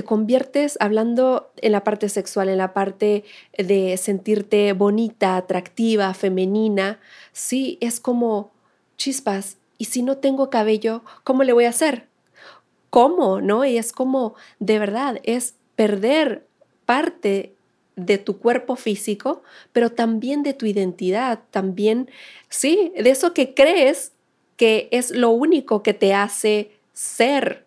te conviertes hablando en la parte sexual, en la parte de sentirte bonita, atractiva, femenina, sí, es como chispas. Y si no tengo cabello, ¿cómo le voy a hacer? ¿Cómo? ¿No? Y es como, de verdad, es perder parte de tu cuerpo físico, pero también de tu identidad, también, sí, de eso que crees que es lo único que te hace ser.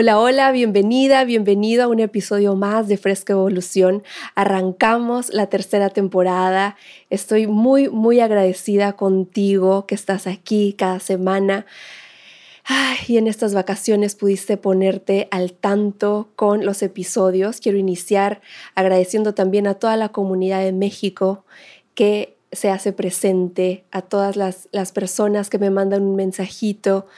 Hola, hola, bienvenida, bienvenido a un episodio más de Fresca Evolución. Arrancamos la tercera temporada. Estoy muy, muy agradecida contigo que estás aquí cada semana. y en estas vacaciones pudiste ponerte al tanto con los episodios. Quiero iniciar agradeciendo también a toda la comunidad de México que se hace presente, a todas las, personas que me mandan un mensajito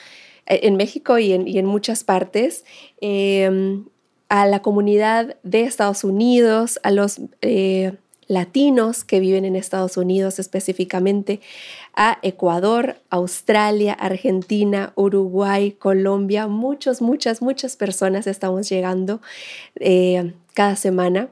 en México y en, muchas partes, em, a la comunidad de Estados Unidos, a los eh, latinos que viven en Estados Unidos específicamente, a Ecuador, Australia, Argentina, Uruguay, Colombia, muchas, muchas, muchas personas estamos llegando eh, cada semana.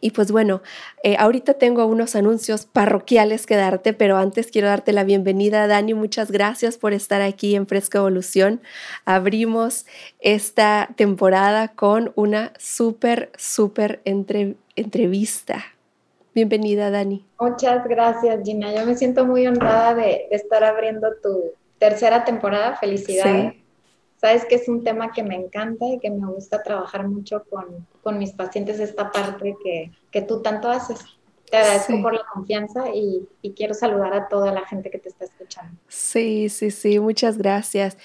Y pues bueno, eh, ahorita tengo unos anuncios parroquiales que darte, pero antes quiero darte la bienvenida, Dani. Muchas gracias por estar aquí en Fresca Evolución. Abrimos esta temporada con una súper, súper entrevista. Bienvenida, Dani. Muchas gracias, Gina. Yo me siento muy honrada de, estar abriendo tu tercera temporada. Felicidades. Sabes que es un tema que me encanta y que me gusta trabajar mucho con, con mis pacientes, esta parte que, que, tú tanto haces. Te agradezco por la confianza y, y, quiero saludar a toda la gente que te está escuchando. Sí, sí, sí, muchas gracias.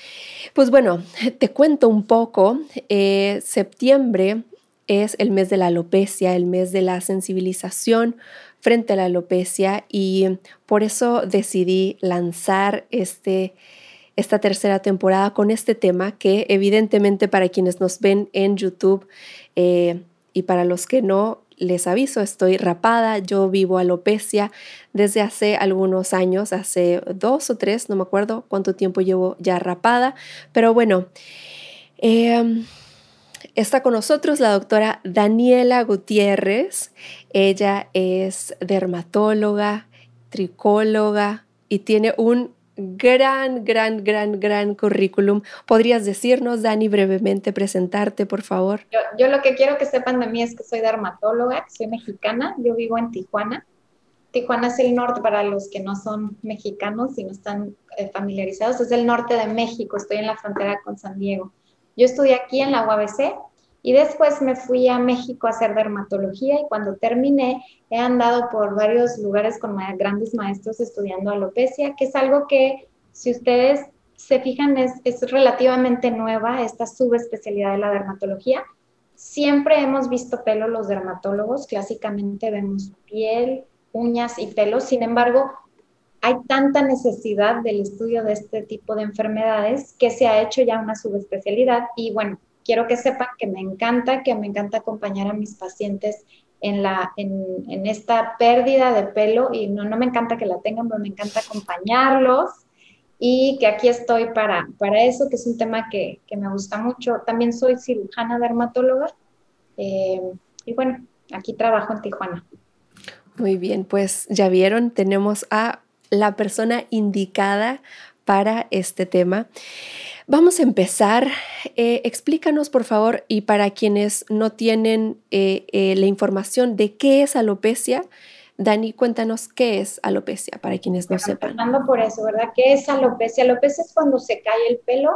Pues bueno, te cuento un poco. Eh, septiembre es el mes de la alopecia, el mes de la sensibilización frente a la alopecia y por eso decidí lanzar este esta tercera temporada con este tema que evidentemente para quienes nos ven en YouTube eh, y para los que no, les aviso, estoy rapada, yo vivo alopecia desde hace algunos años, hace dos o tres, no me acuerdo cuánto tiempo llevo ya rapada, pero bueno, em, está con nosotros la doctora Daniela Gutiérrez, ella es dermatóloga, tricóloga y tiene un gran, gran, gran, gran currículum. ¿Podrías decirnos, Dani, brevemente presentarte, por favor? Yo, lo que quiero que sepan de mí es que soy dermatóloga, soy mexicana, yo vivo en Tijuana. Tijuana es el norte para los que no son mexicanos y no están eh, familiarizados, es el norte de México, estoy en la frontera con San Diego. Yo estudié aquí en la UABC, y después me fui a México a hacer dermatología y cuando terminé he andado por varios lugares con grandes maestros estudiando alopecia, que es algo que si ustedes se fijan es, es relativamente nueva esta subespecialidad de la dermatología. Siempre hemos visto pelo los dermatólogos, clásicamente vemos piel, uñas y pelo, sin embargo, hay tanta necesidad del estudio de este tipo de enfermedades que se ha hecho ya una subespecialidad y bueno, quiero que sepan que me encanta, que me encanta acompañar a mis pacientes en, la, en, esta pérdida de pelo y no, no me encanta que la tengan, pero me encanta acompañarlos y que aquí estoy para, para eso, que es un tema que, que me gusta mucho. También soy cirujana dermatóloga eh, y bueno, aquí trabajo en Tijuana. Muy bien, pues ya vieron, tenemos a la persona indicada para este tema. Vamos a empezar. Eh, explícanos, por favor, y para quienes no tienen eh, eh, la información de qué es alopecia, Dani, cuéntanos qué es alopecia para quienes no sepan. Empezando por eso, ¿verdad? ¿Qué es alopecia? Alopecia es cuando se cae el pelo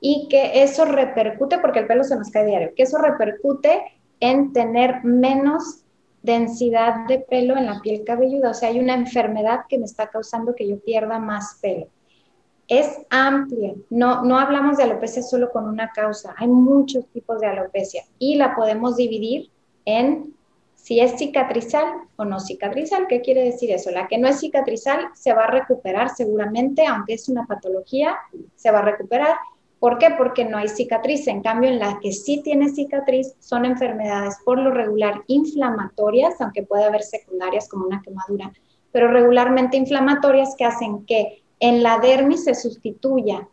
y que eso repercute, porque el pelo se nos cae diario, que eso repercute en tener menos densidad de pelo en la piel cabelluda. O sea, hay una enfermedad que me está causando que yo pierda más pelo. Es amplia. No, no hablamos de alopecia solo con una causa. Hay muchos tipos de alopecia y la podemos dividir en si es cicatrizal o no cicatrizal. ¿Qué quiere decir eso? La que no es cicatrizal se va a recuperar seguramente, aunque es una patología, se va a recuperar. ¿Por qué? Porque no hay cicatriz. En cambio, en la que sí tiene cicatriz son enfermedades por lo regular inflamatorias, aunque puede haber secundarias como una quemadura, pero regularmente inflamatorias que hacen que en la dermis se sustituya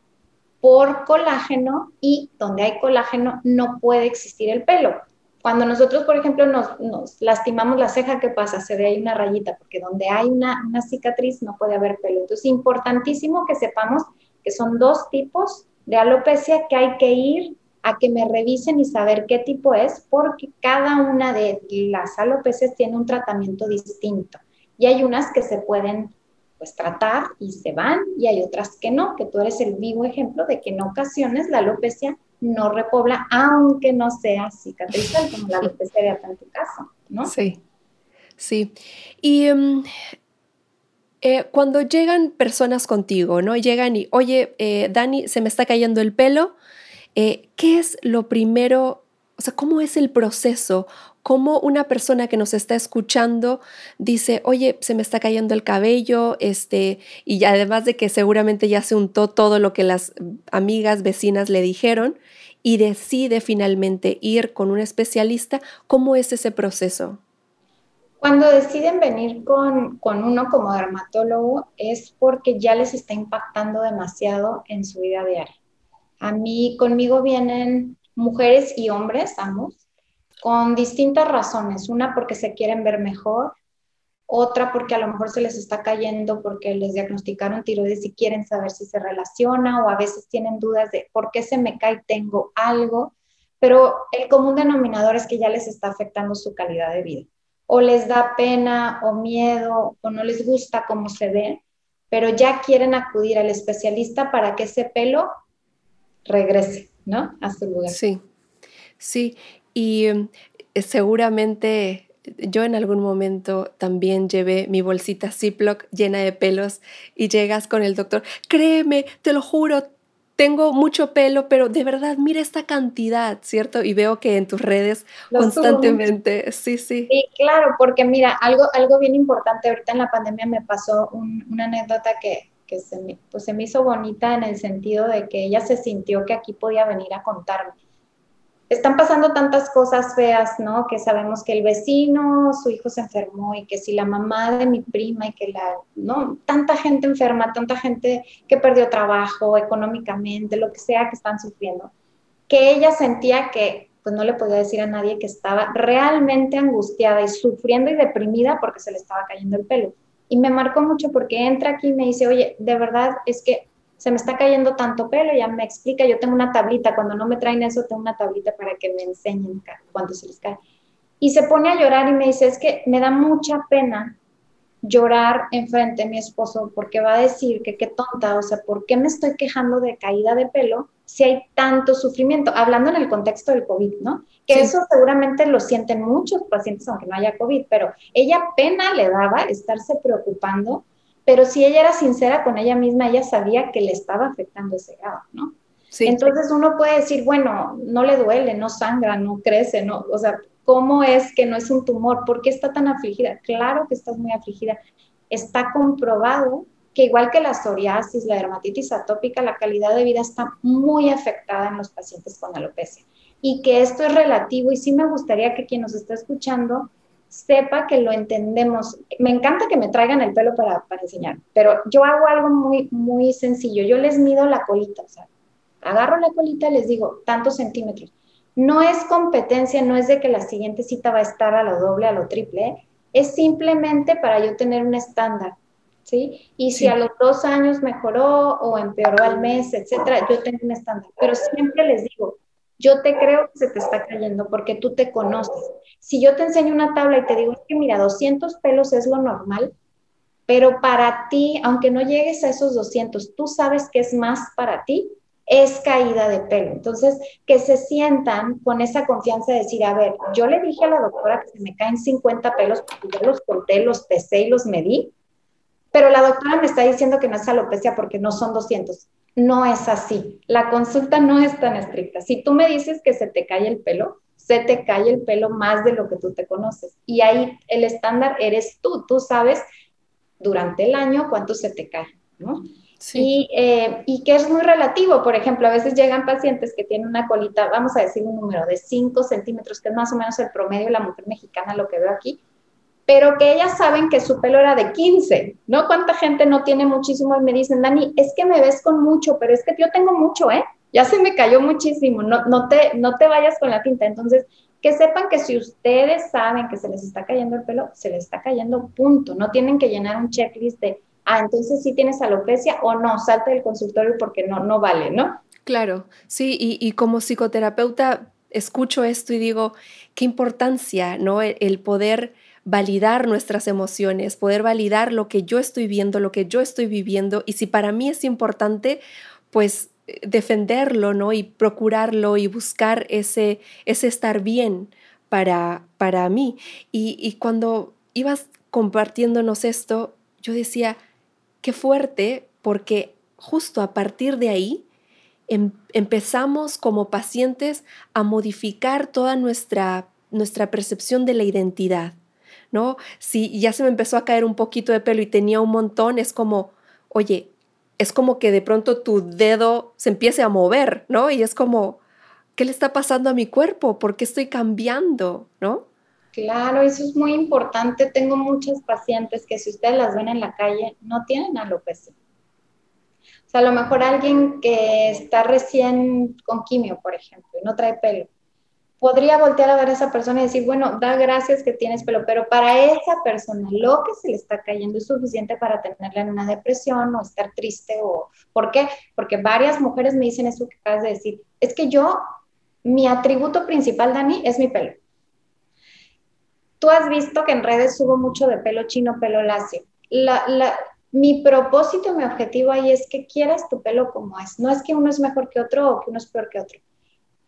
por colágeno y donde hay colágeno no puede existir el pelo. Cuando nosotros, por ejemplo, nos, lastimamos la ceja, ¿qué pasa? Se ve ahí una rayita, porque donde hay una, una cicatriz no puede haber pelo. Entonces, importantísimo que sepamos que son dos tipos de alopecia que hay que ir a que me revisen y saber qué tipo es, porque cada una de las alopecias tiene un tratamiento distinto. Y hay unas que se pueden pues tratar y se van y hay otras que no, que tú eres el vivo ejemplo de que en ocasiones la alopecia no repobla, aunque no sea cicatrizal, como la alopecia de en tu caso, ¿no? Sí, sí. Y em, eh, cuando llegan personas contigo, ¿no? Llegan y, oye, eh, Dani, se me está cayendo el pelo, eh, ¿qué es lo primero? O sea, ¿cómo es el proceso? Cómo una persona que nos está escuchando dice, oye, se me está cayendo el cabello, este, y además de que seguramente ya se untó todo lo que las amigas, vecinas le dijeron, y decide finalmente ir con un especialista, ¿cómo es ese proceso? Cuando deciden venir con, con, uno como dermatólogo es porque ya les está impactando demasiado en su vida diaria. A mí, conmigo vienen mujeres y hombres, ambos, con distintas razones. Una porque se quieren ver mejor, otra porque a lo mejor se les está cayendo porque les diagnosticaron tiroides y quieren saber si se relaciona o a veces tienen dudas de por qué se me cae, tengo algo, pero el común denominador es que ya les está afectando su calidad de vida. O les da pena o miedo o no les gusta cómo se ve, pero ya quieren acudir al especialista para que ese pelo regrese, ¿no? A su lugar. Sí, sí. Y eh, seguramente yo en algún momento también llevé mi bolsita Ziploc llena de pelos y llegas con el doctor, créeme, te lo juro, tengo mucho pelo, pero de verdad, mira esta cantidad, ¿cierto? Y veo que en tus redes constantemente, sí, sí. Sí, claro, porque mira, algo, algo bien importante, ahorita en la pandemia me pasó una anécdota que, se, me, pues se me hizo bonita en el sentido de que ella se sintió que aquí podía venir a contarme están pasando tantas cosas feas, ¿no? Que sabemos que el vecino, su hijo se enfermó y que si la mamá de mi prima y que la, ¿no? Tanta gente enferma, tanta gente que perdió trabajo económicamente, lo que sea que están sufriendo, que ella sentía que pues no le podía decir a nadie que estaba realmente angustiada y sufriendo y deprimida porque se le estaba cayendo el pelo. Y me marcó mucho porque entra aquí y me dice, oye, de verdad es que se me está cayendo tanto pelo, ya me explica, yo tengo una tablita, cuando no me traen eso, tengo una tablita para que me enseñen cuánto se les cae. Y se pone a llorar y me dice, es que me da mucha pena llorar enfrente de mi esposo porque va a decir que qué tonta, o sea, ¿por qué me estoy quejando de caída de pelo si hay tanto sufrimiento? Hablando en el contexto del COVID, ¿no? Que eso seguramente lo sienten muchos pacientes aunque no haya COVID, pero ella pena le daba estarse preocupando pero si ella era sincera con ella misma, ella sabía que le estaba afectando ese grado, ¿no? Sí. Entonces uno puede decir, bueno, no le duele, no sangra, no crece, no, o sea, ¿cómo es que no es un tumor? ¿Por qué está tan afligida? Claro que estás muy afligida. Está comprobado que igual que la psoriasis, la dermatitis atópica, la calidad de vida está muy afectada en los pacientes con alopecia y que esto es relativo y sí me gustaría que quien nos está escuchando sepa que lo entendemos. Me encanta que me traigan el pelo para, para enseñar, pero yo hago algo muy, muy sencillo. Yo les mido la colita, o sea, agarro la colita y les digo tantos centímetros. No es competencia, no es de que la siguiente cita va a estar a lo doble, a lo triple, es simplemente para yo tener un estándar, ¿sí? Y si a los dos años mejoró o empeoró al mes, etcétera, yo tengo un estándar. Pero siempre les digo, yo te creo que se te está cayendo porque tú te conoces. Si yo te enseño una tabla y te digo, que mira, 200 pelos es lo normal, pero para ti, aunque no llegues a esos 200, tú sabes que es más para ti, es caída de pelo. Entonces, que se sientan con esa confianza de decir, a ver, yo le dije a la doctora que se me caen 50 pelos porque yo los conté, los pesé y los medí, pero la doctora me está diciendo que no es alopecia porque no son 200. No es así. La consulta no es tan estricta. Si tú me dices que se te cae el pelo, se te cae el pelo más de lo que tú te conoces. Y ahí el estándar eres tú. Tú sabes durante el año cuánto se te cae, ¿no? Sí. Y, eh, y, que es muy relativo. Por ejemplo, a veces llegan pacientes que tienen una colita, vamos a decir un número de 5 centímetros, que es más o menos el promedio de la mujer mexicana, lo que veo aquí, pero que ellas saben que su pelo era de 15, ¿no? ¿Cuánta gente no tiene muchísimo y me dicen, Dani, es que me ves con mucho, pero es que yo tengo mucho, ¿eh? Ya se me cayó muchísimo, no, no, te, no te vayas con la tinta. Entonces, que sepan que si ustedes saben que se les está cayendo el pelo, se les está cayendo, punto. No tienen que llenar un checklist de, ah, entonces sí tienes alopecia o no, salte del consultorio porque no, no vale, ¿no? Claro, sí, y como psicoterapeuta escucho esto y digo, qué importancia, ¿no? el poder validar nuestras emociones, poder validar lo que yo estoy viendo, lo que yo estoy viviendo y si para mí es importante, pues eh, defenderlo, ¿no? Y procurarlo y buscar ese, ese estar bien para, para mí. Y, cuando ibas compartiéndonos esto, yo decía, qué fuerte, porque justo a partir de ahí em, empezamos como pacientes a modificar toda nuestra, nuestra percepción de la identidad. ¿No? Si ya se me empezó a caer un poquito de pelo y tenía un montón, es como, oye, es como que de pronto tu dedo se empiece a mover, ¿no? Y es como, ¿qué le está pasando a mi cuerpo? ¿Por qué estoy cambiando, ¿no? Claro, eso es muy importante. Tengo muchas pacientes que si ustedes las ven en la calle, no tienen alopecia. O sea, a lo mejor alguien que está recién con quimio, por ejemplo, y no trae pelo, podría voltear a ver a esa persona y decir, bueno, da gracias que tienes pelo, pero para esa persona lo que se le está cayendo es suficiente para tenerla en una depresión o estar triste o ¿por qué? Porque varias mujeres me dicen eso que acabas de decir, es que yo mi atributo principal Dani es mi pelo. Tú has visto que en redes subo mucho de pelo chino, pelo lacio. mi propósito, mi objetivo ahí es que quieras tu pelo como es. No es que uno es mejor que otro o que uno es peor que otro.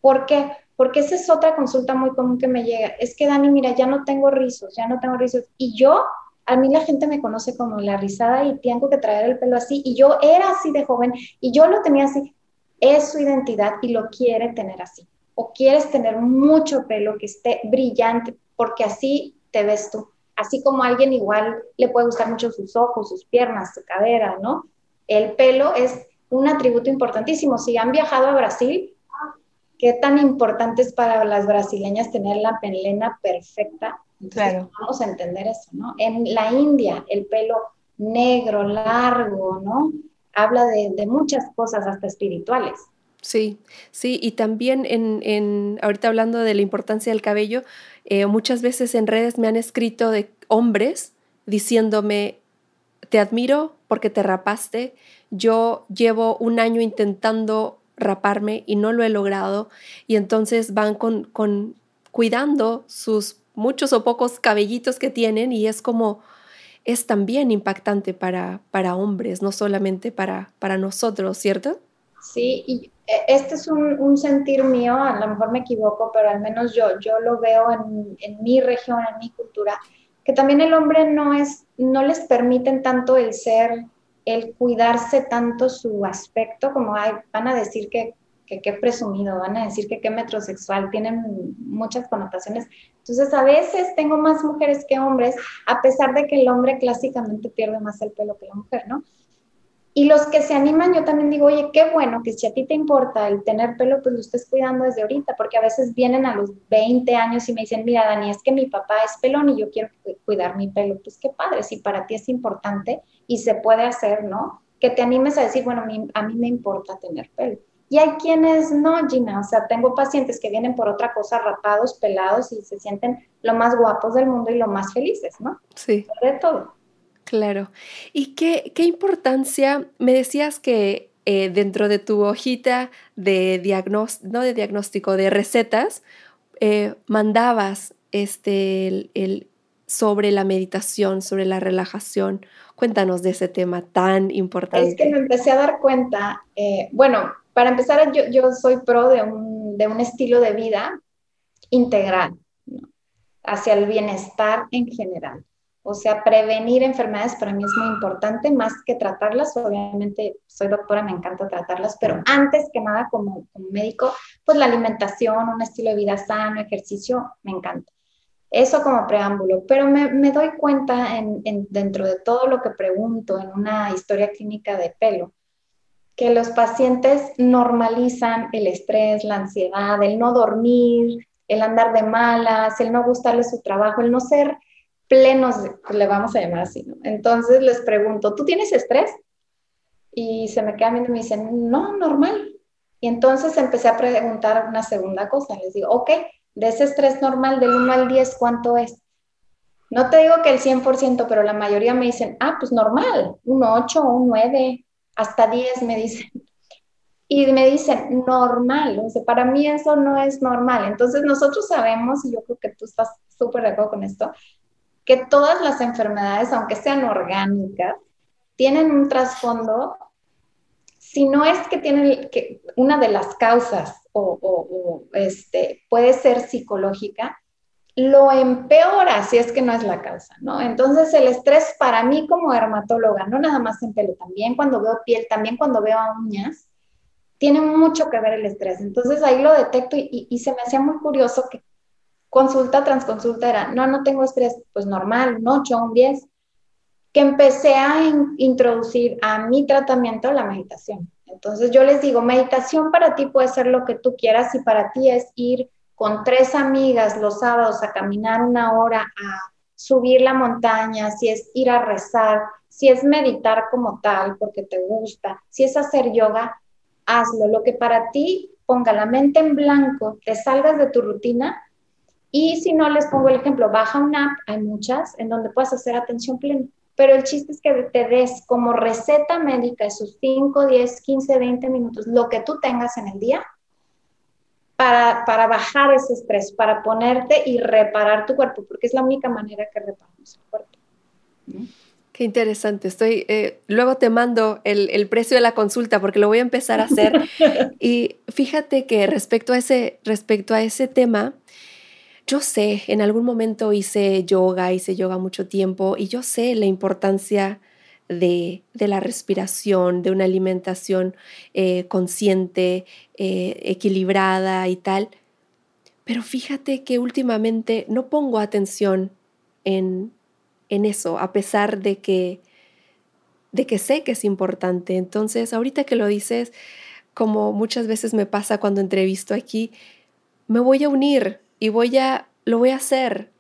¿Por qué? Porque esa es otra consulta muy común que me llega. Es que, Dani, mira, ya no tengo rizos, ya no tengo rizos. Y yo, a mí la gente me conoce como la rizada y tengo que traer el pelo así. Y yo era así de joven y yo lo tenía así. Es su identidad y lo quiere tener así. O quieres tener mucho pelo que esté brillante, porque así te ves tú. Así como a alguien igual le puede gustar mucho sus ojos, sus piernas, su cadera, ¿no? El pelo es un atributo importantísimo. Si han viajado a Brasil, qué tan importante es para las brasileñas tener la melena perfecta. claro. Vamos a entender eso, ¿no? En la India, el pelo negro, largo, ¿no? Habla de, muchas cosas, hasta espirituales. Sí, sí, y también en, ahorita hablando de la importancia del cabello, eh, muchas veces en redes me han escrito de hombres diciéndome, te admiro porque te rapaste, yo llevo un año intentando raparme y no lo he logrado y entonces van con, con cuidando sus muchos o pocos cabellitos que tienen y es como es también impactante para, para hombres, no solamente para, para nosotros, ¿cierto? Sí, y e, este es un, un, sentir mío, a lo mejor me equivoco, pero al menos yo, yo lo veo en, en, mi región, en mi cultura, que también el hombre no es, no les permiten tanto el ser el cuidarse tanto su aspecto, como van a decir que qué presumido, van a decir que qué metrosexual, tienen muchas connotaciones. Entonces, a veces tengo más mujeres que hombres, a pesar de que el hombre clásicamente pierde más el pelo que la mujer, ¿no? Y los que se animan, yo también digo, oye, qué bueno que si a ti te importa el tener pelo, pues lo estés cuidando desde ahorita, porque a veces vienen a los 20 años y me dicen, mira, Dani, es que mi papá es pelón y yo quiero cuidar mi pelo. Pues qué padre, si para ti es importante y se puede hacer, ¿no? Que te animes a decir, bueno, a mí me importa tener pelo. Y hay quienes no, Gina, o sea, tengo pacientes que vienen por otra cosa, rapados, pelados y se sienten lo más guapos del mundo y lo más felices, ¿no? Sí. De todo. Claro. ¿Y qué, qué importancia, me decías que eh, dentro de tu hojita de diagnóstico, no de diagnóstico, de recetas, eh, mandabas este, el, sobre la meditación, sobre la relajación. Cuéntanos de ese tema tan importante. Es que me empecé a dar cuenta, eh, bueno, para empezar, yo, yo soy pro de un, de un, estilo de vida integral, hacia el bienestar en general. O sea, prevenir enfermedades para mí es muy importante, más que tratarlas. Obviamente, soy doctora, me encanta tratarlas, pero antes que nada, como, médico, pues la alimentación, un estilo de vida sano, ejercicio, me encanta. Eso como preámbulo, pero me, doy cuenta en, dentro de todo lo que pregunto en una historia clínica de pelo, que los pacientes normalizan el estrés, la ansiedad, el no dormir, el andar de malas, el no gustarle su trabajo, el no ser plenos, le vamos a llamar así, ¿no? Entonces les pregunto, ¿tú tienes estrés? Y se me quedan viendo y me dicen, no, normal. Y entonces empecé a preguntar una segunda cosa. Les digo, ok, de ese estrés normal del 1 al 10, ¿cuánto es? No te digo que el 100%, pero la mayoría me dicen, ah, pues normal, un 8, un 9, hasta 10 me dicen. Y me dicen, normal, o sea, para mí eso no es normal. Entonces nosotros sabemos, y yo creo que tú estás súper de acuerdo con esto, que todas las enfermedades, aunque sean orgánicas, tienen un trasfondo, si no es que tienen una de las causas o, este, puede ser psicológica, lo empeora si es que no es la causa, ¿no? Entonces el estrés para mí como dermatóloga, no nada más en pelo, también cuando veo piel, también cuando veo uñas, tiene mucho que ver el estrés. Entonces ahí lo detecto y, y se me hacía muy curioso que consulta tras consulta era, no, no tengo estrés, pues normal, un 8, un 10, que empecé a introducir a mi tratamiento la meditación. Entonces yo les digo, meditación para ti puede ser lo que tú quieras y para ti es ir con tres amigas los sábados a caminar una hora, a subir la montaña, si es ir a rezar, si es meditar como tal porque te gusta, si es hacer yoga, hazlo. Lo que para ti ponga la mente en blanco, te salgas de tu rutina, y si no, les pongo el ejemplo, baja una app, hay muchas, en donde puedes hacer atención plena. Pero el chiste es que te des como receta médica esos 5, 10, 15, 20 minutos, lo que tú tengas en el día, para, para bajar ese estrés, para ponerte y reparar tu cuerpo, porque es la única manera que reparamos el cuerpo. Qué interesante. Estoy, eh, luego te mando el, el, precio de la consulta porque lo voy a empezar a hacer. y fíjate que respecto a ese, respecto a ese tema, yo sé, en algún momento hice yoga, hice yoga mucho tiempo y yo sé la importancia de, la respiración, de una alimentación eh, consciente, eh, equilibrada y tal. Pero fíjate que últimamente no pongo atención en, en eso, a pesar de que, de que sé que es importante. Entonces, ahorita que lo dices, como muchas veces me pasa cuando entrevisto aquí, me voy a unir y voy a, lo voy a hacer,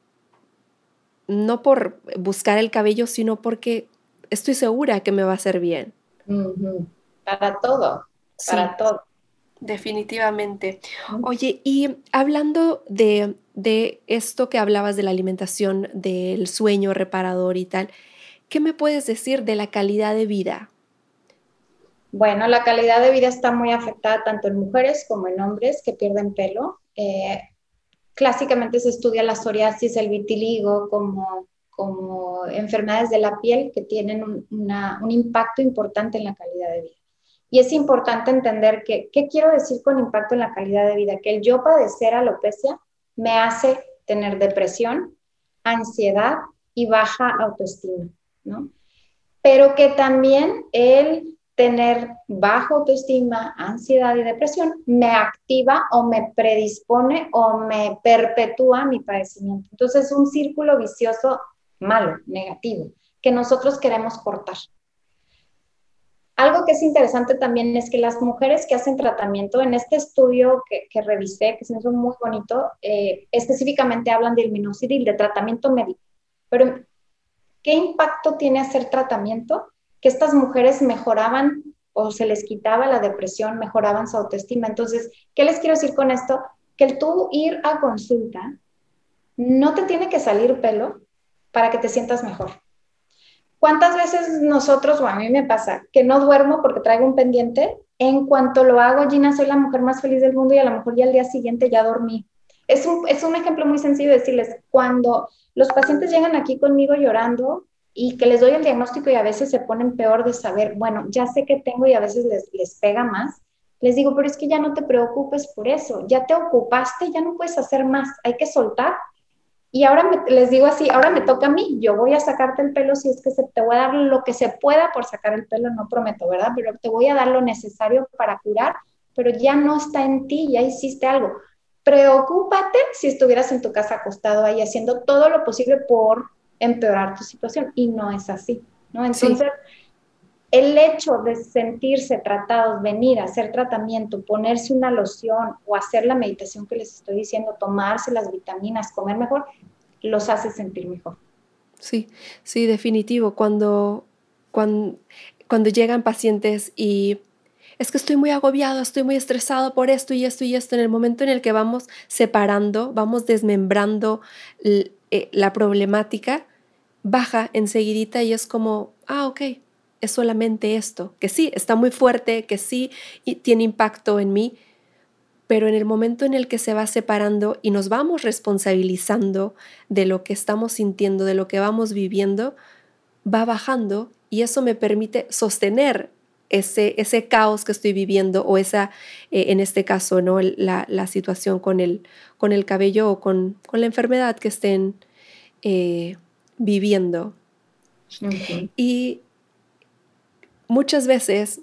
no por buscar el cabello, sino porque estoy segura que me va a hacer bien. Para todo, para todo. Definitivamente. Oye, y hablando de, de esto que hablabas de la alimentación, del sueño reparador y tal, ¿qué me puedes decir de la calidad de vida? Bueno, la calidad de vida está muy afectada tanto en mujeres como en hombres que pierden pelo. Eh, clásicamente se estudia la psoriasis, el vitiligo como, como enfermedades de la piel que tienen un, un impacto importante en la calidad de vida. Y es importante entender que, ¿qué quiero decir con impacto en la calidad de vida? Que el yo padecer alopecia me hace tener depresión, ansiedad y baja autoestima, ¿no? Pero que también el tener baja autoestima, ansiedad y depresión me activa o me predispone o me perpetúa mi padecimiento. Entonces es un círculo vicioso malo, negativo, que nosotros queremos cortar. Algo que es interesante también es que las mujeres que hacen tratamiento, en este estudio que, que revisé, que se me hizo muy bonito, eh, específicamente hablan del minoxidil, de tratamiento médico. Pero, ¿qué impacto tiene hacer tratamiento? Que estas mujeres mejoraban o se les quitaba la depresión, mejoraban su autoestima. Entonces, ¿qué les quiero decir con esto? Que el tú ir a consulta no te tiene que salir pelo para que te sientas mejor. ¿Cuántas veces nosotros, o a mí me pasa, que no duermo porque traigo un pendiente? En cuanto lo hago, Gina, soy la mujer más feliz del mundo y a lo mejor ya al día siguiente ya dormí. Es un, es un ejemplo muy sencillo decirles, cuando los pacientes llegan aquí conmigo llorando, y que les doy el diagnóstico y a veces se ponen peor de saber, bueno, ya sé que tengo y a veces les, les pega más, les digo, pero es que ya no te preocupes por eso, ya te ocupaste, ya no puedes hacer más, hay que soltar. Y ahora les digo así, ahora me toca a mí, yo voy a sacarte el pelo si es que se, te voy a dar lo que se pueda por sacar el pelo, no prometo, ¿verdad? Pero te voy a dar lo necesario para curar, pero ya no está en ti, ya hiciste algo. Preocúpate si estuvieras en tu casa acostado ahí haciendo todo lo posible por empeorar tu situación y no es así, ¿no? Entonces, el hecho de sentirse tratados, venir a hacer tratamiento, ponerse una loción o hacer la meditación que les estoy diciendo, tomarse las vitaminas, comer mejor, los hace sentir mejor. Sí, sí, definitivo. Cuando, cuando, cuando llegan pacientes y es que estoy muy agobiado, estoy muy estresado por esto y esto y esto, en el momento en el que vamos separando, vamos desmembrando eh, la problemática, baja enseguidita y es como, ah, ok, es solamente esto, que sí, está muy fuerte, que sí y tiene impacto en mí, pero en el momento en el que se va separando y nos vamos responsabilizando de lo que estamos sintiendo, de lo que vamos viviendo, va bajando y eso me permite sostener ese, ese caos que estoy viviendo o esa, eh, en este caso, ¿no? la, situación con el, con el cabello o con, con la enfermedad que estén eh, viviendo. Y muchas veces,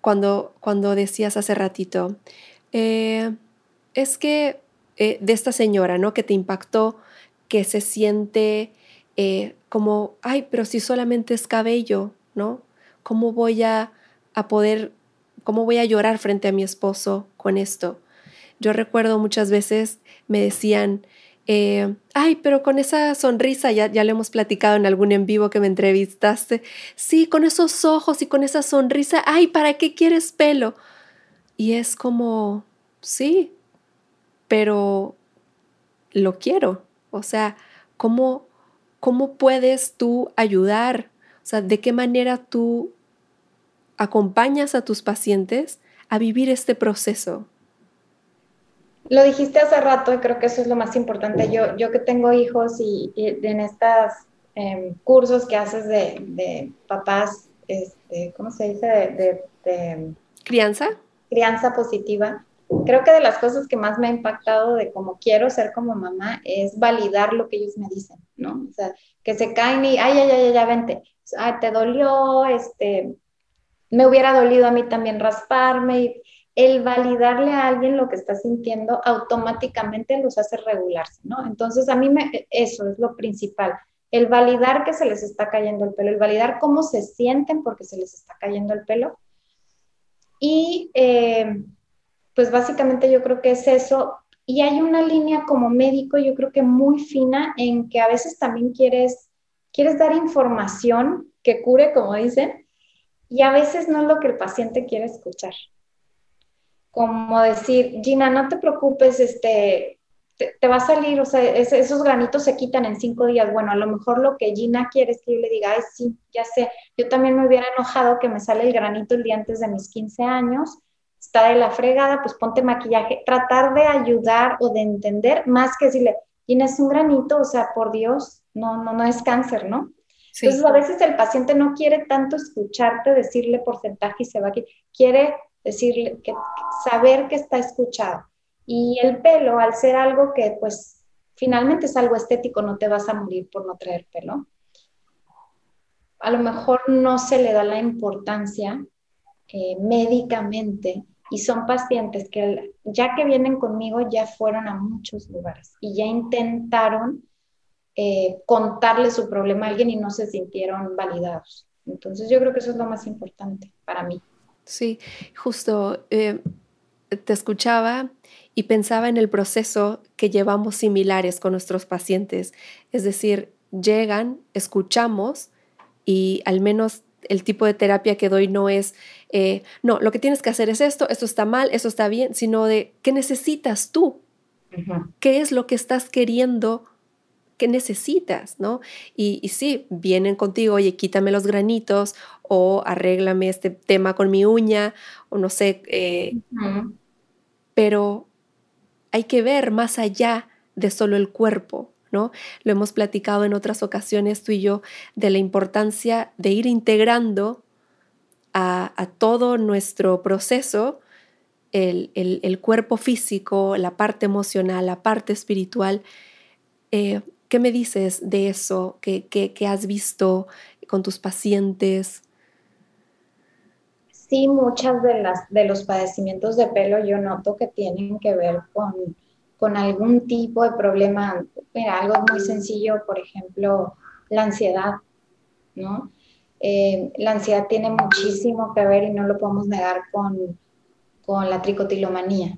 cuando, cuando decías hace ratito, eh, es que eh, de esta señora, ¿no? Que te impactó, que se siente eh, como, ay, pero si solamente es cabello, ¿no? ¿Cómo voy a, a poder, cómo voy a llorar frente a mi esposo con esto? Yo recuerdo muchas veces me decían, eh, ay, pero con esa sonrisa, ya, ya lo hemos platicado en algún en vivo que me entrevistaste, sí, con esos ojos y con esa sonrisa, ay, ¿para qué quieres pelo? Y es como, sí, pero lo quiero. O sea, ¿cómo, cómo puedes tú ayudar? O sea, ¿de qué manera tú acompañas a tus pacientes a vivir este proceso? Lo dijiste hace rato y creo que eso es lo más importante. Yo, yo que tengo hijos y, en estos em, cursos que haces de, papás, este, ¿cómo se dice? De, crianza. Crianza positiva. Creo que de las cosas que más me ha impactado de cómo quiero ser como mamá es validar lo que ellos me dicen, ¿no? O sea, que se caen y, ay, ay, ay, ya, vente. Ay, te dolió, este, me hubiera dolido a mí también rasparme. Y, el validarle a alguien lo que está sintiendo automáticamente los hace regularse, ¿no? Entonces, a mí me, eso es lo principal, el validar que se les está cayendo el pelo, el validar cómo se sienten porque se les está cayendo el pelo. Y eh, pues básicamente yo creo que es eso. Y hay una línea como médico, yo creo que muy fina, en que a veces también quieres, quieres dar información que cure, como dicen, y a veces no es lo que el paciente quiere escuchar como decir, Gina, no te preocupes, este, te, va a salir, o sea, esos granitos se quitan en cinco días. Bueno, a lo mejor lo que Gina quiere es que yo le diga, ay, sí, ya sé, yo también me hubiera enojado que me sale el granito el día antes de mis 15 años, está de la fregada, pues ponte maquillaje. Tratar de ayudar o de entender más que decirle, Gina, es un granito, o sea, por Dios, no, no, no es cáncer, ¿no? Entonces, a veces el paciente no quiere tanto escucharte, decirle porcentaje y se va aquí, quiere decirle, que, saber que está escuchado. Y el pelo, al ser algo que pues finalmente es algo estético, no te vas a morir por no traer pelo, a lo mejor no se le da la importancia eh, médicamente y son pacientes que ya que vienen conmigo ya fueron a muchos lugares y ya intentaron eh, contarle su problema a alguien y no se sintieron validados. Entonces yo creo que eso es lo más importante para mí. Sí, justo eh, te escuchaba y pensaba en el proceso que llevamos similares con nuestros pacientes. Es decir, llegan, escuchamos y al menos el tipo de terapia que doy no es, eh, no, lo que tienes que hacer es esto, esto está mal, esto está bien, sino de qué necesitas tú, qué es lo que estás queriendo que necesitas, ¿no? Y, sí, vienen contigo, oye, quítame los granitos o arréglame este tema con mi uña o no sé, eh, pero hay que ver más allá de solo el cuerpo, ¿no? Lo hemos platicado en otras ocasiones tú y yo de la importancia de ir integrando a, todo nuestro proceso el, cuerpo físico, la parte emocional, la parte espiritual, eh, ¿Qué me dices de eso? ¿Qué, qué, has visto con tus pacientes? Sí, muchas de, las, de los padecimientos de pelo yo noto que tienen que ver con, con algún tipo de problema. Mira, algo muy sencillo, por ejemplo, la ansiedad, ¿no? Eh, la ansiedad tiene muchísimo que ver y no lo podemos negar con, con la tricotilomanía.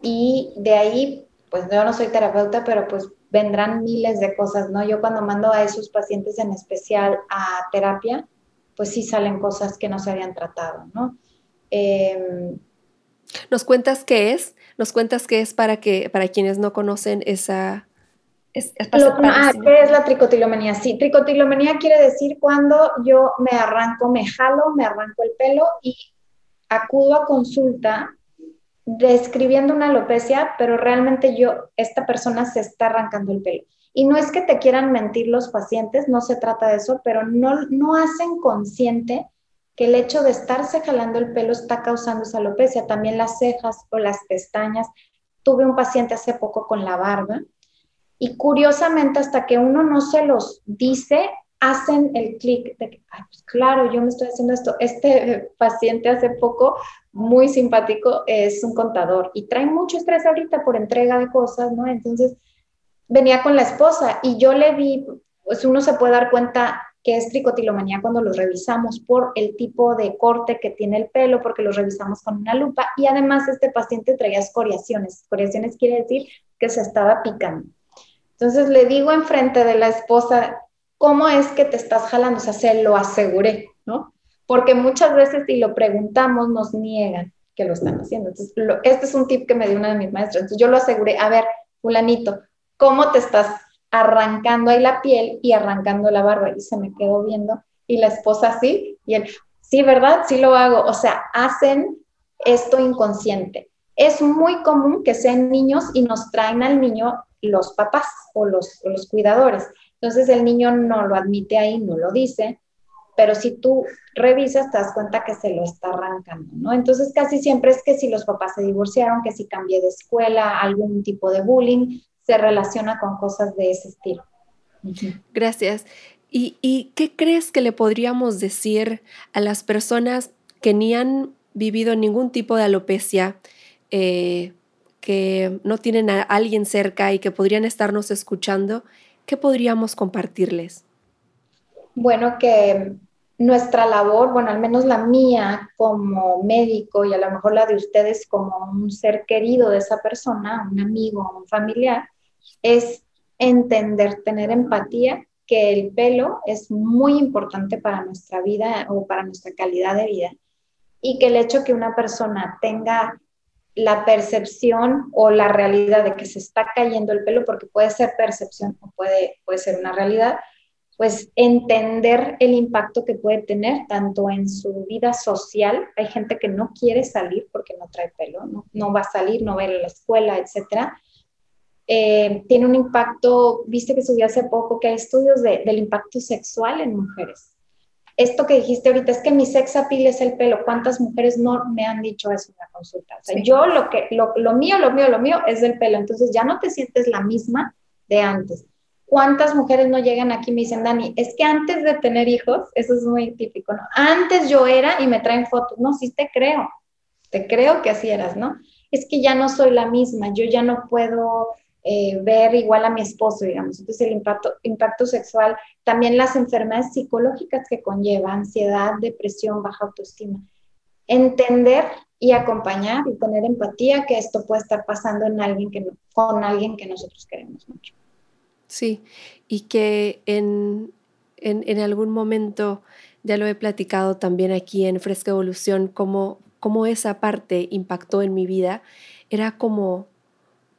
Y de ahí, pues yo no soy terapeuta, pero pues vendrán miles de cosas, ¿no? Yo cuando mando a esos pacientes en especial a terapia, pues sí salen cosas que no se habían tratado, ¿no? Em, ¿Nos cuentas qué es? ¿Nos cuentas qué es para que para quienes no conocen esa es, ah, ¿Qué es la tricotilomanía? Sí, tricotilomanía quiere decir cuando yo me arranco, me jalo, me arranco el pelo y acudo a consulta describiendo una alopecia, pero realmente yo, esta persona se está arrancando el pelo. Y no es que te quieran mentir los pacientes, no se trata de eso, pero no, no hacen consciente que el hecho de estarse jalando el pelo está causando esa alopecia. También las cejas o las pestañas. Tuve un paciente hace poco con la barba y curiosamente, hasta que uno no se los dice, hacen el clic de que, pues claro, yo me estoy haciendo esto. Este paciente hace poco, muy simpático, es un contador y trae mucho estrés ahorita por entrega de cosas, ¿no? Entonces, venía con la esposa y yo le vi, pues uno se puede dar cuenta que es tricotilomanía cuando los revisamos por el tipo de corte que tiene el pelo, porque los revisamos con una lupa y además este paciente traía escoriaciones. Escoriaciones quiere decir que se estaba picando. Entonces le digo enfrente de la esposa, ¿cómo es que te estás jalando? O sea, se lo aseguré, ¿no? Porque muchas veces si lo preguntamos nos niegan que lo están haciendo. Entonces, este es un tip que me dio una de mis maestras. Yo lo aseguré, a ver, fulanito, ¿cómo te estás arrancando ahí la piel y arrancando la barba? Y se me quedó viendo y la esposa sí, y él, sí, ¿verdad? Sí lo hago. O sea, hacen esto inconsciente. Es muy común que sean niños y nos traen al niño los papás o los, los cuidadores. Entonces el niño no lo admite ahí, no lo dice, pero si tú revisas te das cuenta que se lo está arrancando, ¿no? Entonces casi siempre es que si los papás se divorciaron, que si cambié de escuela, algún tipo de bullying, se relaciona con cosas de ese estilo. Gracias. ¿Y, ¿Y, qué crees que le podríamos decir a las personas que ni han vivido ningún tipo de alopecia, eh, que no tienen a alguien cerca y que podrían estarnos escuchando, ¿qué podríamos compartirles? Bueno, que nuestra labor, bueno, al menos la mía como médico y a lo mejor la de ustedes como un ser querido de esa persona, un amigo, un familiar, es entender, tener empatía, que el pelo es muy importante para nuestra vida o para nuestra calidad de vida. Y que el hecho que una persona tenga la percepción o la realidad de que se está cayendo el pelo, porque puede ser percepción o puede, puede ser una realidad, pues entender el impacto que puede tener tanto en su vida social, hay gente que no quiere salir porque no trae pelo, no, va a salir, no va a ir a la escuela, etcétera. Eh, tiene un impacto, viste que subió hace poco que hay estudios del impacto sexual en mujeres esto que dijiste ahorita es que mi sex appeal es el pelo. ¿Cuántas mujeres no me han dicho eso en la consulta? O sea, yo lo que, lo, lo, mío, lo mío, lo mío es el pelo. Entonces ya no te sientes la misma de antes. ¿Cuántas mujeres no llegan aquí y me dicen, Dani, es que antes de tener hijos, eso es muy típico, ¿no? Antes yo era y me traen fotos. No, sí te creo. Te creo que así eras, ¿no? Es que ya no soy la misma. Yo ya no puedo eh, ver igual a mi esposo, digamos. Entonces el impacto, impacto sexual, también las enfermedades psicológicas que conlleva, ansiedad, depresión, baja autoestima. Entender y acompañar y tener empatía que esto puede estar pasando en alguien que con alguien que nosotros queremos mucho. Sí, y que en, en, en algún momento, ya lo he platicado también aquí en Fresca Evolución, cómo, cómo esa parte impactó en mi vida, era como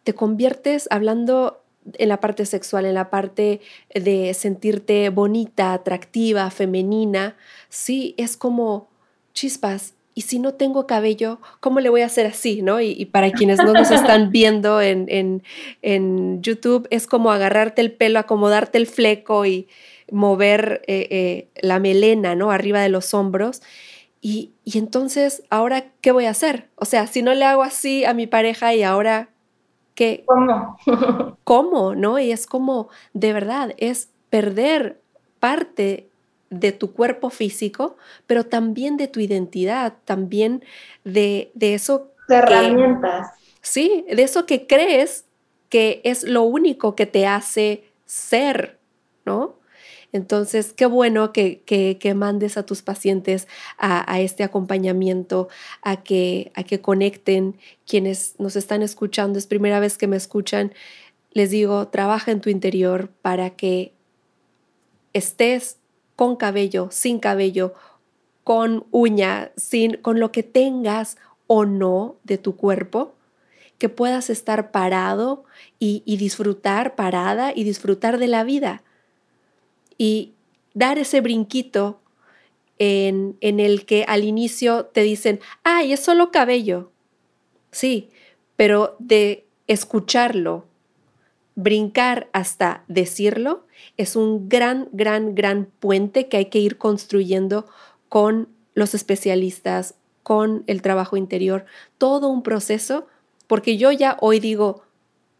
te conviertes hablando en la parte sexual, en la parte de sentirte bonita, atractiva, femenina, sí, es como chispas. Y si no tengo cabello, ¿cómo le voy a hacer así? ¿no? Y, para quienes no nos están viendo en, en, YouTube, es como agarrarte el pelo, acomodarte el fleco y mover eh, eh, la melena ¿no? arriba de los hombros. Y, y entonces, ¿ahora qué voy a hacer? O sea, si no le hago así a mi pareja y ahora que... ¿Cómo? ¿Cómo? ¿No? Y es como, de verdad, es perder parte de tu cuerpo físico, pero también de tu identidad, también de, de eso... De herramientas. Sí, de eso que crees que es lo único que te hace ser, ¿no? Entonces, qué bueno que, que, mandes a tus pacientes a, este acompañamiento, a que, a que conecten. Quienes nos están escuchando, es primera vez que me escuchan, les digo, trabaja en tu interior para que estés con cabello, sin cabello, con uña, sin, con lo que tengas o no de tu cuerpo, que puedas estar parado y, disfrutar parada y disfrutar de la vida y dar ese brinquito en, en el que al inicio te dicen, ay, es solo cabello. Sí, pero de escucharlo, brincar hasta decirlo, es un gran, gran, gran puente que hay que ir construyendo con los especialistas, con el trabajo interior, todo un proceso, porque yo ya hoy digo,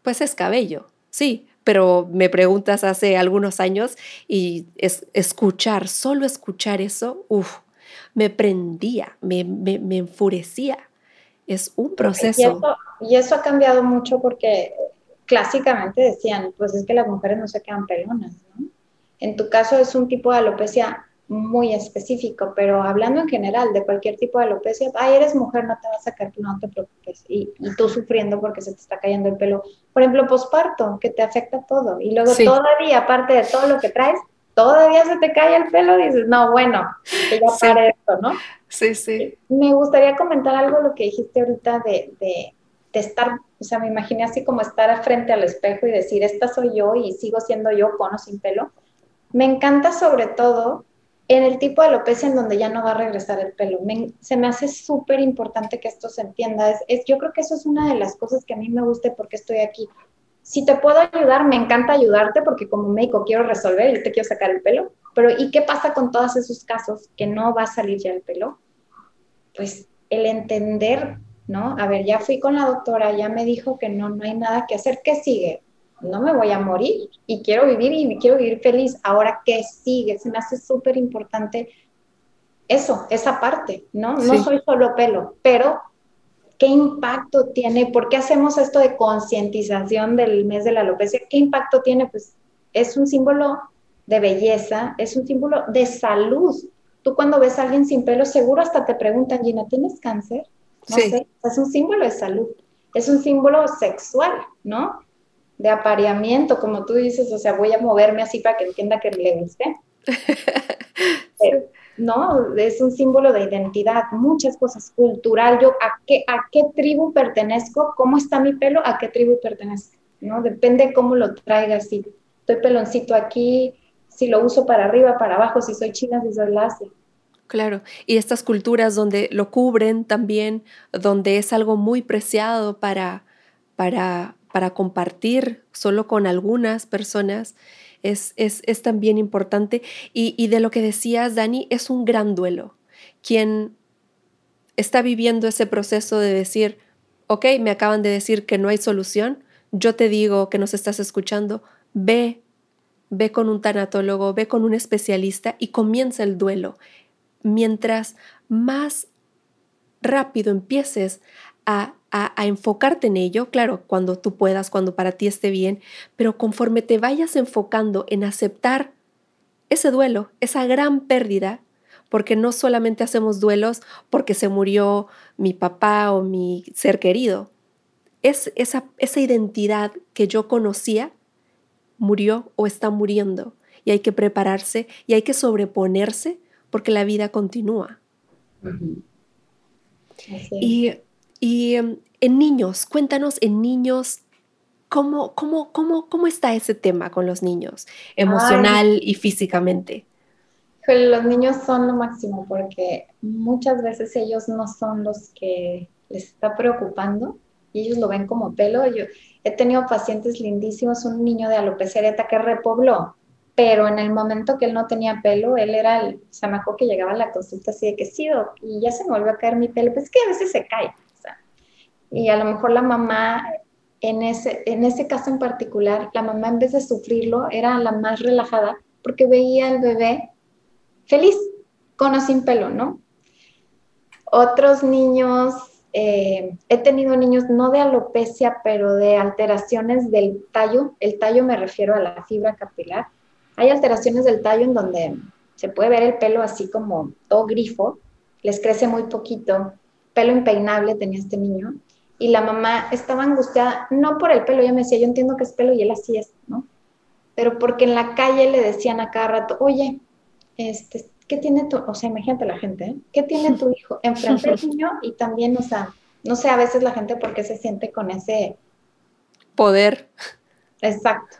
pues es cabello, sí, pero me preguntas hace algunos años y es, escuchar, solo escuchar eso, uff, me prendía, me, me, enfurecía. Es un proceso. Y eso, ha cambiado mucho porque clásicamente decían, pues es que las mujeres no se quedan pelonas, ¿no? En tu caso es un tipo de alopecia muy específico, pero hablando en general de cualquier tipo de alopecia, ay, eres mujer, no te vas a sacar, no te preocupes, y, y, tú sufriendo porque se te está cayendo el pelo. Por ejemplo, posparto, que te afecta todo, y luego todavía, aparte de todo lo que traes, todavía se te cae el pelo, dices, no, bueno, que ya sí. esto, ¿no? Sí, sí. Me gustaría comentar algo lo que dijiste ahorita de, de, de estar, o sea, me imaginé así como estar frente al espejo y decir, esta soy yo y sigo siendo yo con o sin pelo. Me encanta sobre todo en el tipo de alopecia en donde ya no va a regresar el pelo. se me hace súper importante que esto se entienda. Es, yo creo que eso es una de las cosas que a mí me gusta porque estoy aquí. Si te puedo ayudar, me encanta ayudarte porque como médico quiero resolver y te quiero sacar el pelo. Pero ¿y qué pasa con todos esos casos que no va a salir ya el pelo? Pues el entender, ¿no? A ver, ya fui con la doctora, ya me dijo que no, no hay nada que hacer. ¿Qué sigue? no me voy a morir y quiero vivir y quiero vivir feliz. Ahora, ¿qué sigue? Se me hace súper importante eso, esa parte, ¿no? No soy solo pelo, pero ¿qué impacto tiene? ¿Por qué hacemos esto de concientización del mes de la alopecia? ¿Qué impacto tiene? Pues es un símbolo de belleza, es un símbolo de salud. Tú cuando ves a alguien sin pelo, seguro hasta te preguntan, Gina, ¿tienes cáncer? No sé, es un símbolo de salud, es un símbolo sexual, ¿no? de apareamiento, como tú dices, o sea, voy a moverme así para que entienda que le guste. Eh, no, es un símbolo de identidad, muchas cosas, cultural, yo a qué, a qué tribu pertenezco, cómo está mi pelo, a qué tribu pertenezco, ¿no? Depende cómo lo traiga, si estoy peloncito aquí, si lo uso para arriba, para abajo, si soy china, si soy lacia. Claro, y estas culturas donde lo cubren también, donde es algo muy preciado para, para para compartir solo con algunas personas es, es, también importante. Y, de lo que decías, Dani, es un gran duelo. Quien está viviendo ese proceso de decir, ok, me acaban de decir que no hay solución, yo te digo que nos estás escuchando, ve, ve con un tanatólogo, ve con un especialista y comienza el duelo. Mientras más rápido empieces a a, enfocarte en ello, claro, cuando tú puedas, cuando para ti esté bien, pero conforme te vayas enfocando en aceptar ese duelo, esa gran pérdida, porque no solamente hacemos duelos porque se murió mi papá o mi ser querido, es esa, esa identidad que yo conocía murió o está muriendo y hay que prepararse y hay que sobreponerse porque la vida continúa. Y y em, en niños, cuéntanos en niños, ¿cómo, cómo, cómo, cómo está ese tema con los niños, emocional y físicamente? Los niños son lo máximo porque muchas veces ellos no son los que les está preocupando y ellos lo ven como pelo. Yo he tenido pacientes lindísimos, un niño de alopecia que repobló, pero en el momento que él no tenía pelo, él era el, o sea, acuerdo que llegaba a la consulta así de que sí, y ya se me volvió a caer mi pelo, pues es que a veces se cae y a lo mejor la mamá en ese, en ese caso en particular, la mamá en vez de sufrirlo era la más relajada porque veía al bebé feliz, con o sin pelo, ¿no? Otros niños, eh, he tenido niños no de alopecia, pero de alteraciones del tallo. El tallo me refiero a la fibra capilar. Hay alteraciones del tallo en donde se puede ver el pelo así como todo grifo, les crece muy poquito, pelo impeinable tenía este niño, y la mamá estaba angustiada, no por el pelo, ella me decía, yo entiendo que es pelo y él así es, ¿no? Pero porque en la calle le decían a cada rato, oye, este, ¿qué tiene tu, o sea, imagínate la gente, ¿eh? ¿qué tiene tu hijo? Enfrente del niño y también, o sea, no sé a veces la gente por qué se siente con ese poder. Exacto.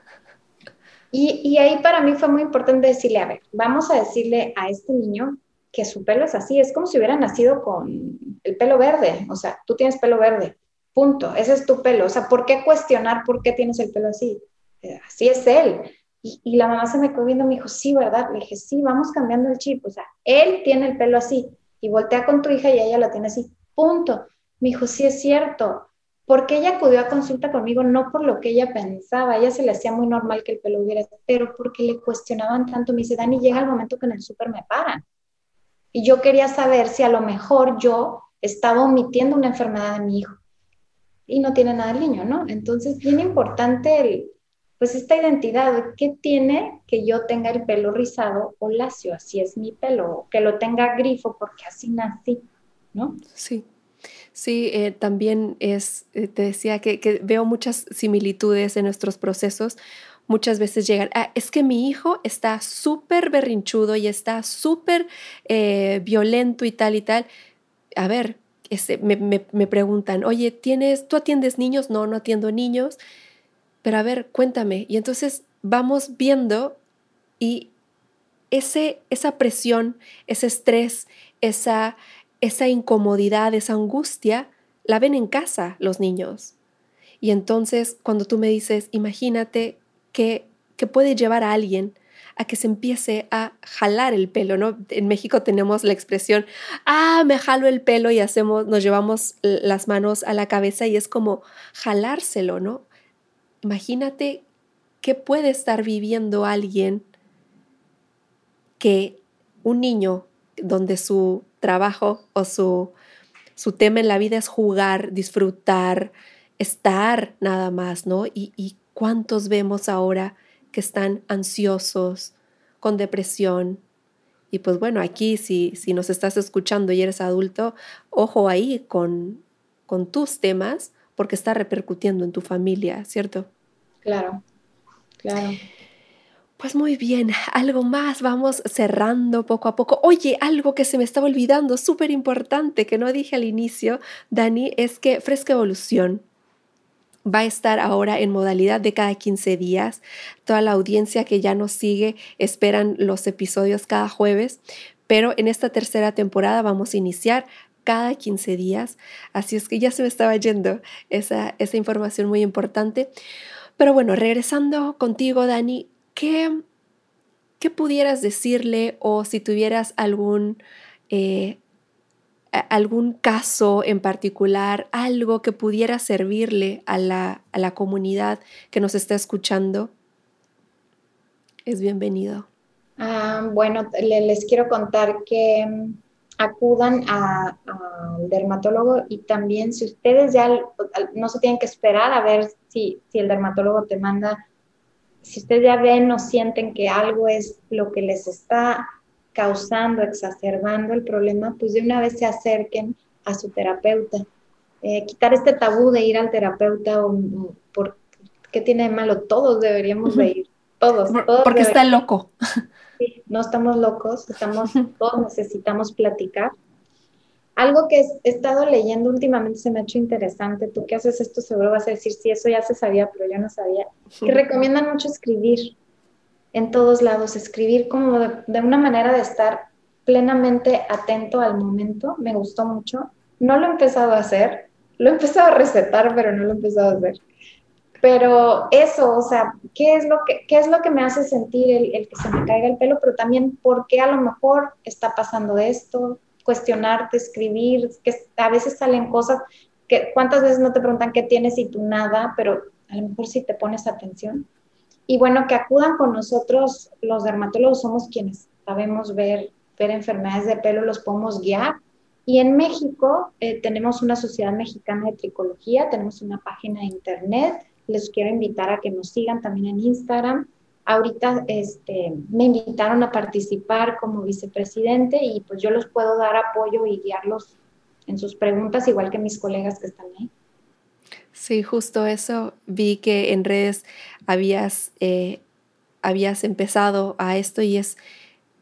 Y, ahí para mí fue muy importante decirle, a ver, vamos a decirle a este niño que su pelo es así, es como si hubiera nacido con el pelo verde, o sea, tú tienes pelo verde, punto, ese es tu pelo, o sea, ¿por qué cuestionar por qué tienes el pelo así? Eh, así es él. Y, la mamá se me quedó viendo, me dijo, sí, ¿verdad? Le dije, sí, vamos cambiando el chip, o sea, él tiene el pelo así, y voltea con tu hija y ella lo tiene así, punto. Me dijo, sí es cierto, porque ella acudió a consulta conmigo no por lo que ella pensaba, ella se le hacía muy normal que el pelo hubiera, pero porque le cuestionaban tanto. Me dice, Dani, llega el momento que en el súper me paran. Y yo quería saber si a lo mejor yo estaba omitiendo una enfermedad de mi hijo. Y no tiene nada el niño, ¿no? Entonces, bien importante pues esta identidad, ¿qué tiene que yo tenga el pelo rizado o lacio? Así es mi pelo, que lo tenga grifo porque así nací, ¿no? Sí. Sí, eh, también es, eh, te decía que, veo muchas similitudes en nuestros procesos muchas veces llegan, ah, es que mi hijo está súper berrinchudo y está súper eh, violento y tal y tal. A ver, este, me, me, preguntan, oye, ¿tienes, ¿tú atiendes niños? No, no atiendo niños. Pero a ver, cuéntame. Y entonces vamos viendo y ese, esa presión, ese estrés, esa, esa incomodidad, esa angustia, la ven en casa los niños. Y entonces cuando tú me dices, imagínate que, puede llevar a alguien a que se empiece a jalar el pelo, ¿no? En México tenemos la expresión, ah, me jalo el pelo y hacemos, nos llevamos las manos a la cabeza y es como jalárselo, ¿no? Imagínate qué puede estar viviendo alguien que un niño donde su trabajo o su, su tema en la vida es jugar, disfrutar, estar nada más, ¿no? Y, y ¿Cuántos vemos ahora que están ansiosos, con depresión? Y pues bueno, aquí si, si nos estás escuchando y eres adulto, ojo ahí con, con tus temas porque está repercutiendo en tu familia, ¿cierto? Claro, claro. Pues muy bien, algo más, vamos cerrando poco a poco. Oye, algo que se me estaba olvidando, súper importante, que no dije al inicio, Dani, es que Fresca Evolución va a estar ahora en modalidad de cada 15 días. Toda la audiencia que ya nos sigue esperan los episodios cada jueves, pero en esta tercera temporada vamos a iniciar cada 15 días. Así es que ya se me estaba yendo esa, esa información muy importante. Pero bueno, regresando contigo, Dani, ¿qué, qué pudieras decirle o si tuvieras algún eh, algún caso en particular, algo que pudiera servirle a la, a la comunidad que nos está escuchando, es bienvenido. Ah, bueno, les quiero contar que mm, acudan al dermatólogo y también si ustedes ya no se tienen que esperar a ver si, si el dermatólogo te manda, si ustedes ya ven o sienten que algo es lo que les está causando, exacerbando el problema, pues de una vez se acerquen a su terapeuta. Eh, quitar este tabú de ir al terapeuta o, por qué tiene de malo, todos deberíamos de ir, todos. porque está loco. Sí, no estamos locos, estamos, todos necesitamos platicar. Algo que he estado leyendo últimamente se me ha hecho interesante, tú que haces esto seguro vas a decir, sí, eso ya se sabía, pero yo no sabía, que recomiendan mucho escribir en todos lados, escribir como de, una manera de estar plenamente atento al momento, me gustó mucho. No lo he empezado a hacer, lo he empezado a recetar, pero no lo he empezado a hacer. Pero eso, o sea, ¿qué es lo que, qué es lo que me hace sentir el, el que se me caiga el pelo? Pero también por qué a lo mejor está pasando esto, cuestionarte, escribir, que a veces salen cosas que, ¿cuántas veces no te preguntan qué tienes y tú nada? Pero a lo mejor si te pones atención. Y bueno, que acudan con nosotros, los dermatólogos somos quienes sabemos ver, ver enfermedades de pelo, los podemos guiar. Y en México eh, tenemos una sociedad mexicana de tricología, tenemos una página de internet, les quiero invitar a que nos sigan también en Instagram. Ahorita este, me invitaron a participar como vicepresidente y pues yo los puedo dar apoyo y guiarlos en sus preguntas, igual que mis colegas que están ahí. Sí, justo eso. Vi que en redes habías, eh, habías empezado a esto y es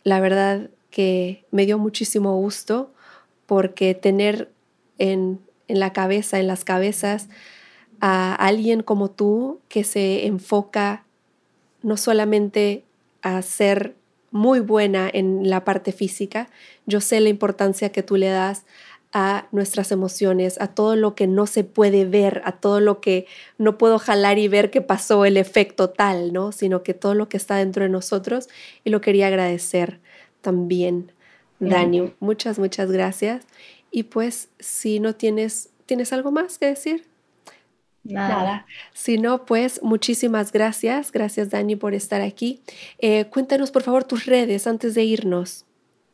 la verdad que me dio muchísimo gusto porque tener en, en la cabeza, en las cabezas, a alguien como tú que se enfoca no solamente a ser muy buena en la parte física, yo sé la importancia que tú le das a nuestras emociones, a todo lo que no se puede ver, a todo lo que no puedo jalar y ver que pasó el efecto tal, ¿no? Sino que todo lo que está dentro de nosotros y lo quería agradecer también, Dani. Muchas, muchas gracias. Y pues, si no tienes, ¿tienes algo más que decir? Nada. Si no, pues muchísimas gracias. Gracias, Dani, por estar aquí. Eh, cuéntanos, por favor, tus redes antes de irnos.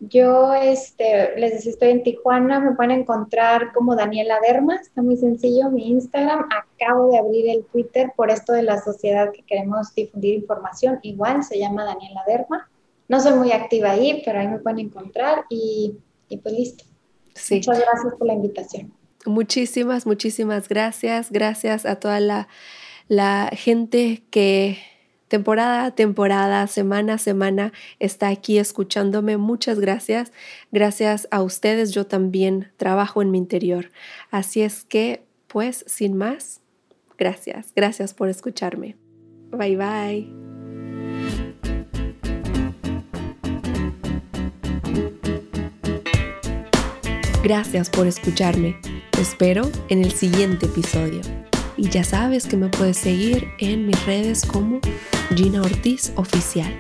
Yo este, les decía, estoy en Tijuana, me pueden encontrar como Daniela Derma, está muy sencillo mi Instagram. Acabo de abrir el Twitter por esto de la sociedad que queremos difundir información, igual se llama Daniela Derma. No soy muy activa ahí, pero ahí me pueden encontrar y, y pues listo. Muchas gracias por la invitación. Muchísimas, muchísimas gracias. Gracias a toda la, gente que temporada a temporada, semana a semana está aquí escuchándome. Muchas gracias. Gracias a ustedes yo también trabajo en mi interior. Así es que, pues, sin más, gracias. Gracias por escucharme. Bye bye. Gracias por escucharme. Te espero en el siguiente episodio. Y ya sabes que me puedes seguir en mis redes como Gina Ortiz Oficial.